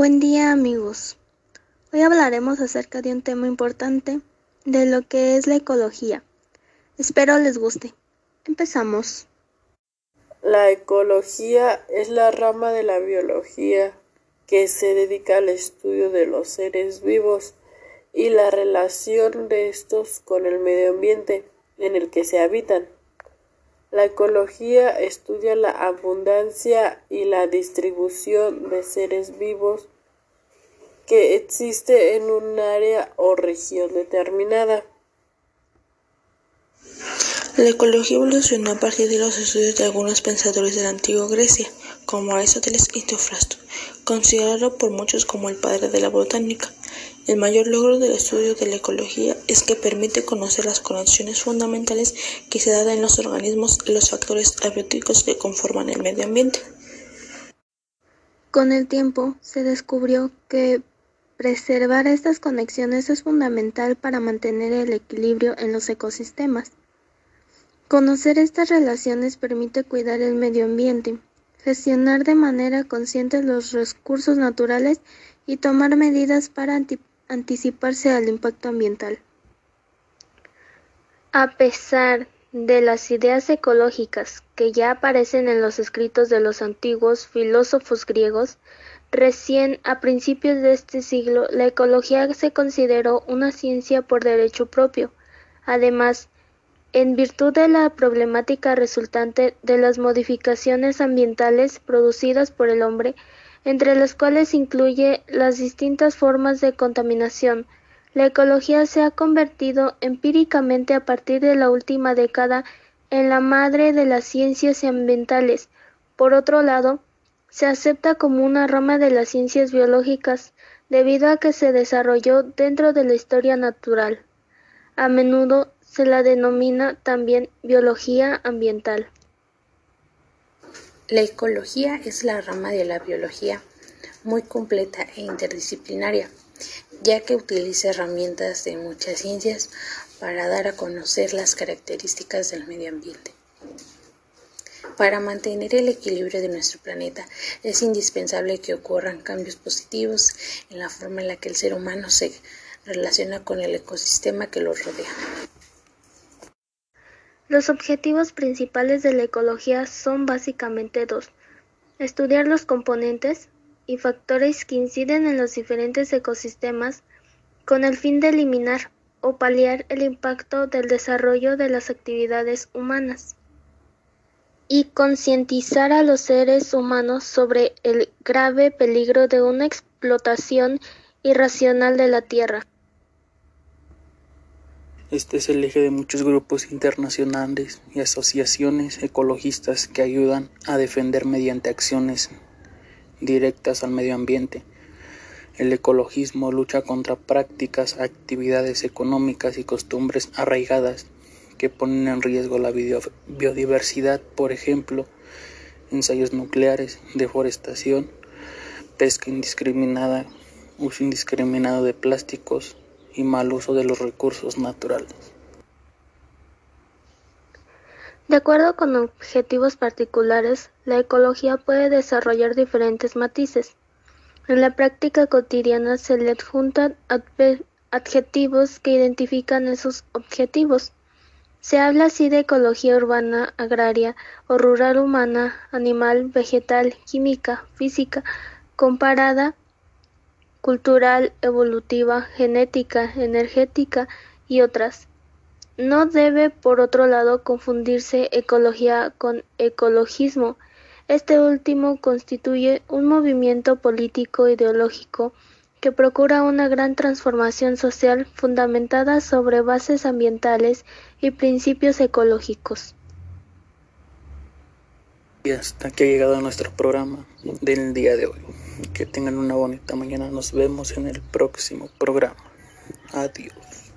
Buen día amigos. Hoy hablaremos acerca de un tema importante de lo que es la ecología. Espero les guste. Empezamos. La ecología es la rama de la biología que se dedica al estudio de los seres vivos y la relación de estos con el medio ambiente en el que se habitan. La ecología estudia la abundancia y la distribución de seres vivos que existe en un área o región determinada. La ecología evolucionó a partir de los estudios de algunos pensadores de la antigua Grecia, como Aristóteles y Teofrasto, considerado por muchos como el padre de la botánica. El mayor logro del estudio de la ecología es que permite conocer las conexiones fundamentales que se dan en los organismos y los factores abióticos que conforman el medio ambiente. Con el tiempo se descubrió que preservar estas conexiones es fundamental para mantener el equilibrio en los ecosistemas. Conocer estas relaciones permite cuidar el medio ambiente, gestionar de manera consciente los recursos naturales y tomar medidas para anticiparse al impacto ambiental. A pesar de las ideas ecológicas que ya aparecen en los escritos de los antiguos filósofos griegos, recién a principios de este siglo la ecología se consideró una ciencia por derecho propio. Además, en virtud de la problemática resultante de las modificaciones ambientales producidas por el hombre, entre las cuales incluye las distintas formas de contaminación. La ecología se ha convertido empíricamente a partir de la última década en la madre de las ciencias ambientales. Por otro lado, se acepta como una rama de las ciencias biológicas debido a que se desarrolló dentro de la historia natural. A menudo se la denomina también biología ambiental. La ecología es la rama de la biología muy completa e interdisciplinaria, ya que utiliza herramientas de muchas ciencias para dar a conocer las características del medio ambiente. Para mantener el equilibrio de nuestro planeta es indispensable que ocurran cambios positivos en la forma en la que el ser humano se relaciona con el ecosistema que lo rodea. Los objetivos principales de la ecología son básicamente dos: estudiar los componentes y factores que inciden en los diferentes ecosistemas con el fin de eliminar o paliar el impacto del desarrollo de las actividades humanas y concientizar a los seres humanos sobre el grave peligro de una explotación irracional de la tierra. Este es el eje de muchos grupos internacionales y asociaciones ecologistas que ayudan a defender mediante acciones directas al medio ambiente. El ecologismo lucha contra prácticas, actividades económicas y costumbres arraigadas que ponen en riesgo la biodiversidad, por ejemplo, ensayos nucleares, deforestación, pesca indiscriminada, uso indiscriminado de plásticos, y mal uso de los recursos naturales. De acuerdo con objetivos particulares, la ecología puede desarrollar diferentes matices. En la práctica cotidiana se le adjuntan adjetivos que identifican esos objetivos. Se habla así de ecología urbana, agraria o rural humana, animal, vegetal, química, física, comparada, cultural, evolutiva, genética, energética y otras. No debe, por otro lado, confundirse ecología con ecologismo. Este último constituye un movimiento político ideológico que procura una gran transformación social fundamentada sobre bases ambientales y principios ecológicos. Y hasta aquí ha llegado nuestro programa del día de hoy. Que tengan una bonita mañana. Nos vemos en el próximo programa. Adiós.